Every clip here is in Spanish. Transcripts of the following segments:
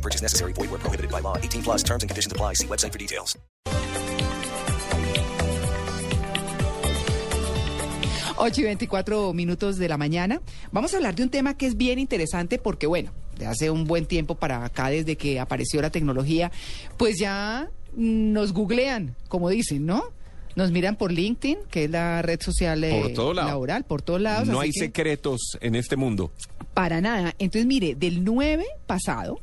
No purchase necessary. Void where prohibited by law. 18 plus terms and conditions apply. See website for details. Ocho y 24 minutos de la mañana. Vamos a hablar de un tema que es bien interesante porque, bueno, de hace un buen tiempo para acá, desde que apareció la tecnología, pues ya nos googlean, como dicen, ¿no? Nos miran por LinkedIn, que es la red social eh, Por todo lado. laboral, por todos lados. No así hay que- secretos en este mundo. Para nada. Entonces, mire, del 9 pasado,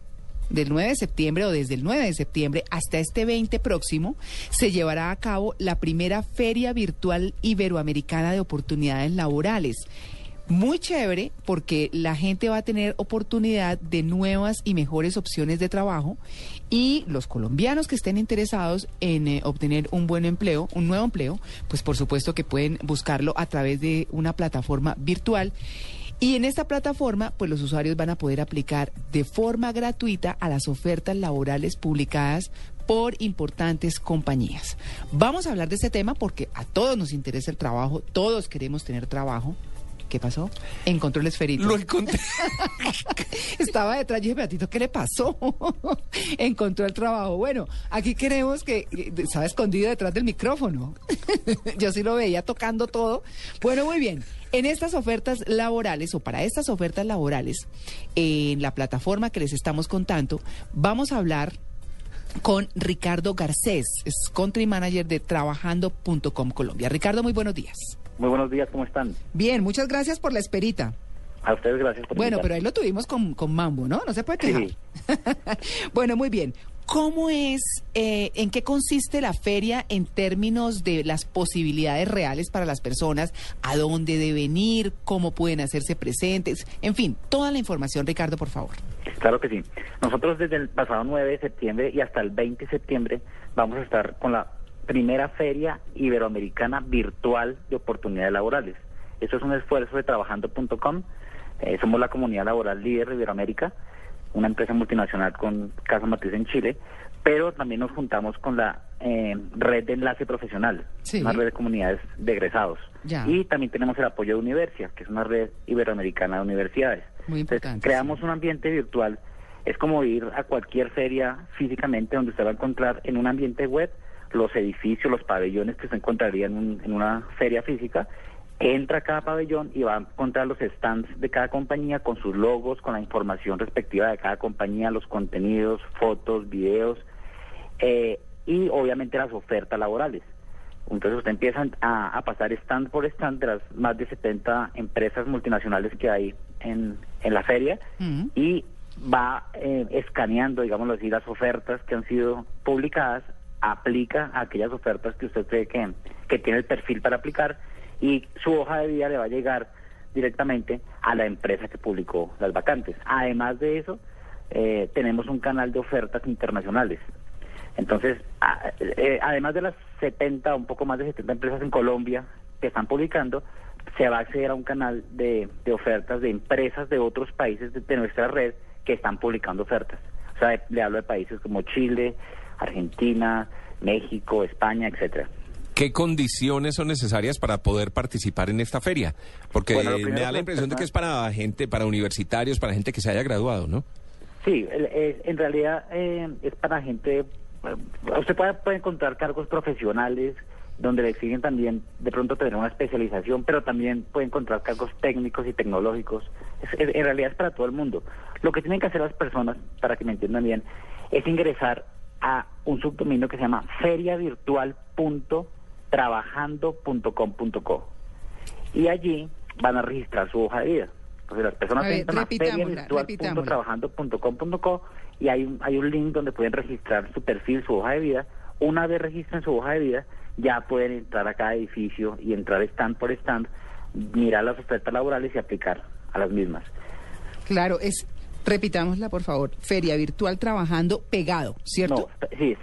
del 9 de septiembre o desde el 9 de septiembre hasta este 20 próximo, se llevará a cabo la primera Feria Virtual Iberoamericana de Oportunidades Laborales. Muy chévere porque la gente va a tener oportunidad de nuevas y mejores opciones de trabajo y los colombianos que estén interesados en eh, obtener un buen empleo, un nuevo empleo, pues por supuesto que pueden buscarlo a través de una plataforma virtual. Y en esta plataforma, pues los usuarios van a poder aplicar de forma gratuita a las ofertas laborales publicadas por importantes compañías. Vamos a hablar de este tema porque a todos nos interesa el trabajo, todos queremos tener trabajo. ¿Qué pasó? Encontró el esferito. Lo encontré. Estaba detrás y dije, Beatito, ¿qué le pasó? Encontró el trabajo. Bueno, aquí queremos que, estaba escondido detrás del micrófono. Yo sí lo veía tocando todo. Bueno, muy bien. En estas ofertas laborales o para estas ofertas laborales, en la plataforma que les estamos contando, vamos a hablar con Ricardo Garcés, es country manager de trabajando.com Colombia. Ricardo, muy buenos días. Muy buenos días, ¿cómo están? Bien, muchas gracias por la esperita. A ustedes gracias por Bueno, pero ahí lo tuvimos con, con Mambo, ¿no? No se puede quejar. Sí. bueno, muy bien. ¿Cómo es, eh, en qué consiste la feria en términos de las posibilidades reales para las personas? ¿A dónde deben ir? ¿Cómo pueden hacerse presentes? En fin, toda la información, Ricardo, por favor. Claro que sí. Nosotros desde el pasado 9 de septiembre y hasta el 20 de septiembre vamos a estar con la primera feria iberoamericana virtual de oportunidades laborales. Eso es un esfuerzo de trabajando.com. Eh, somos la comunidad laboral líder de Iberoamérica, una empresa multinacional con casa matriz en Chile, pero también nos juntamos con la eh, red de enlace profesional, Sí. una red de comunidades de egresados. Ya. Y también tenemos el apoyo de Universia, que es una red iberoamericana de universidades. Muy Entonces, importante, creamos sí. un ambiente virtual. Es como ir a cualquier feria físicamente donde usted va a encontrar en un ambiente web los edificios, los pabellones que se encontraría en, un- en una feria física. Entra a cada pabellón y va a encontrar los stands de cada compañía con sus logos, con la información respectiva de cada compañía, los contenidos, fotos, videos eh, y obviamente las ofertas laborales. Entonces usted empieza a, a pasar stand por stand de las más de 70 empresas multinacionales que hay en, en la feria y va eh, escaneando, digámoslo así, las ofertas que han sido publicadas, aplica a aquellas ofertas que usted cree que, que tiene el perfil para aplicar y su hoja de vida le va a llegar directamente a la empresa que publicó las vacantes. Además de eso, eh, tenemos un canal de ofertas internacionales. Entonces, eh, además de las 70, un poco más de 70 empresas en Colombia que están publicando, se va a acceder a un canal de, de ofertas de empresas de otros países de, de nuestra red que están publicando ofertas. O sea, le hablo de países como Chile, Argentina, México, España, etcétera. ¿Qué condiciones son necesarias para poder participar en esta feria? Porque Bueno, me da la impresión de que es para gente, para universitarios, para gente que se haya graduado, ¿no? Sí, es- en realidad eh, es para gente. eh, usted puede, puede encontrar cargos profesionales donde le exigen también de pronto tener una especialización, pero también puede encontrar cargos técnicos y tecnológicos. Es- en realidad es para todo el mundo. Lo que tienen que hacer las personas, para que me entiendan bien, es ingresar a un subdominio que se llama feriavirtual.trabajando.com.co y allí van a registrar su hoja de vida. Entonces las personas A ver, entran a feriavirtual.trabajando.com.co y hay un, hay un link donde pueden registrar su perfil, su hoja de vida. Una vez registren su hoja de vida, ya pueden entrar a cada edificio y entrar stand por stand, mirar las ofertas laborales y aplicar a las mismas. Claro, es, repitámosla, por favor. Feria virtual trabajando pegado, ¿cierto? No, sí, es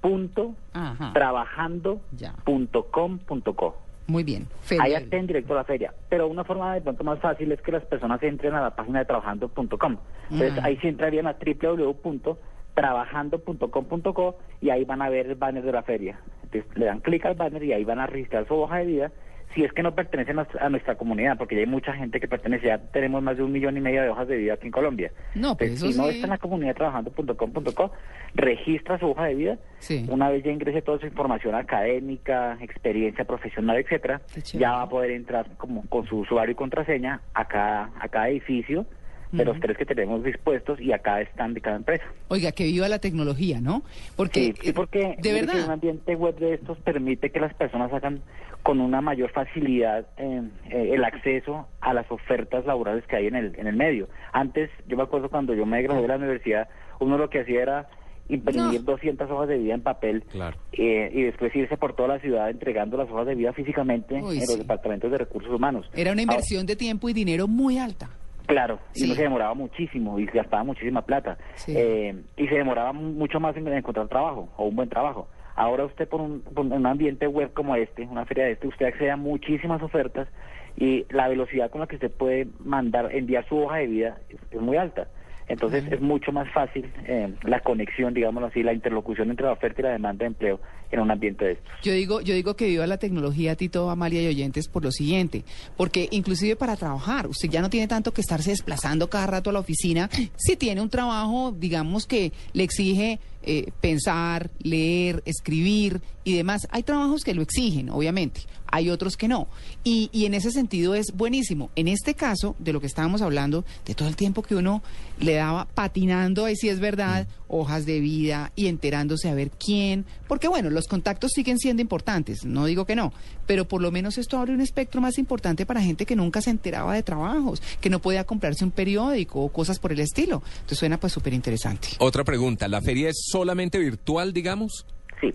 punto Ajá. trabajando Ya. punto com punto co. Muy bien. Ahí Feria. acceden directo a la feria. Pero una forma de pronto más fácil es que las personas entren a la página de trabajando.com. Entonces Ah. ahí sí entrarían a www.trabajando.com.co y ahí van a ver el banner de la feria. Entonces le dan clic al banner y ahí van a registrar su hoja de vida. Si es que no pertenecen a nuestra, a nuestra comunidad, porque ya hay mucha gente que pertenece, ya tenemos más de un millón y medio de hojas de vida aquí en Colombia. No, pues Entonces, eso si no sí. está en la comunidad trabajando.com.co, registra su hoja de vida. Sí. Una vez ya ingrese toda su información académica, experiencia profesional, etcétera, ya va a poder entrar como con su usuario y contraseña a cada, a cada edificio de los tres que tenemos dispuestos y a cada stand de cada empresa. Oiga, que viva la tecnología, ¿no? Porque, Sí, sí, porque eh, de que verdad. un ambiente web de estos permite que las personas hagan con una mayor facilidad eh, eh, el acceso a las ofertas laborales que hay en el, en el medio. Antes, yo me acuerdo cuando yo me gradué de la universidad, uno lo que hacía era imprimir No. 200 hojas de vida en papel Claro. eh, y después irse por toda la ciudad entregando las hojas de vida físicamente Uy, en sí. los departamentos de recursos humanos. Era una Ahora- inversión de tiempo y dinero muy alta. Claro, y uno se demoraba muchísimo y gastaba muchísima plata. Sí. Eh, y se demoraba mu- mucho más en encontrar trabajo o un buen trabajo. Ahora usted por un, por un ambiente web como este, una feria de este, usted accede a muchísimas ofertas y la velocidad con la que usted puede mandar, enviar su hoja de vida es, es muy alta. Entonces es mucho más fácil eh, la conexión, digámoslo así, la interlocución entre la oferta y la demanda de empleo en un ambiente de estos. Yo digo, yo digo que viva la tecnología, Tito, Amalia y oyentes, por lo siguiente, porque inclusive para trabajar, usted ya no tiene tanto que estarse desplazando cada rato a la oficina, si tiene un trabajo, digamos que le exige eh, pensar, leer, escribir y demás. Hay trabajos que lo exigen, obviamente, hay otros que no. Y, y en ese sentido es buenísimo. En este caso, de lo que estábamos hablando, de todo el tiempo que uno le daba patinando, ahí sí es verdad, hojas de vida y enterándose a ver quién, porque bueno, los contactos siguen siendo importantes, no digo que no, pero por lo menos esto abre un espectro más importante para gente que nunca se enteraba de trabajos, que no podía comprarse un periódico o cosas por el estilo. Entonces suena pues súper interesante. Otra pregunta, ¿la feria es solamente virtual, digamos? Sí,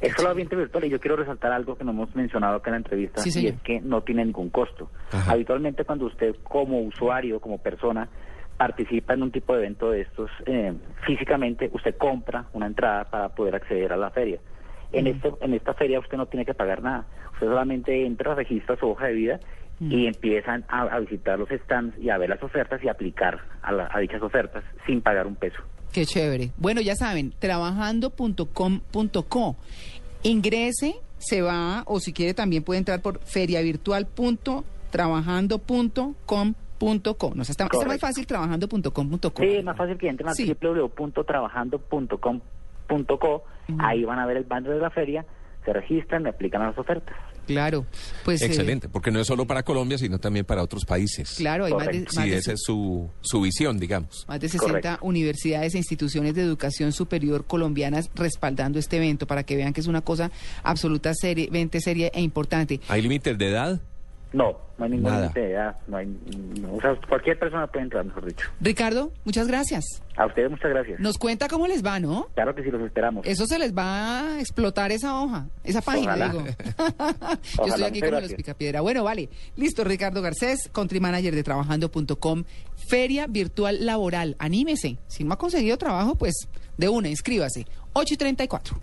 es solamente virtual y yo quiero resaltar algo que no hemos mencionado acá en la entrevista Sí, y es que no tiene ningún costo. Ajá. Habitualmente cuando usted como usuario, como persona, participa en un tipo de evento de estos, eh, físicamente usted compra una entrada para poder acceder a la feria. En, este, en esta feria usted no tiene que pagar nada. Usted solamente entra, registra su hoja de vida y empiezan a, a visitar los stands y a ver las ofertas y aplicar a, la- a dichas ofertas sin pagar un peso. Qué chévere. Bueno, ya saben, trabajando.com.co. Ingrese, se va, o si quiere también puede entrar por feriavirtual.trabajando.com.co. No, está, está más fácil trabajando.com.co. Sí, es más fácil que entren a Sí. www.trabajando.com.co. Ahí van a ver el banner de la feria, se registran y aplican a las ofertas. Claro, pues... eh, Excelente, porque no es solo para Colombia, sino también para otros países. claro, hay más de, Correcto. más Sí, de esa es su, su visión, digamos. Más de 60 Correcto. universidades e instituciones de educación superior colombianas respaldando este evento para que vean que es una cosa absolutamente seria e importante. ¿Hay límites de edad? No, no hay ningún Nada. límite de edad. No hay, no, o sea, cualquier persona puede entrar, mejor dicho. Ricardo, muchas gracias. A ustedes muchas gracias. Nos cuenta cómo les va, ¿no? Claro que sí, los esperamos. Eso se les va a explotar esa hoja, esa página, Ojalá. digo. Yo estoy aquí como los picapiedra. Bueno, vale. Listo, Ricardo Garcés, country manager de trabajando.com. Feria virtual laboral. Anímese. Si no ha conseguido trabajo, pues de una, inscríbase. 8 y 34.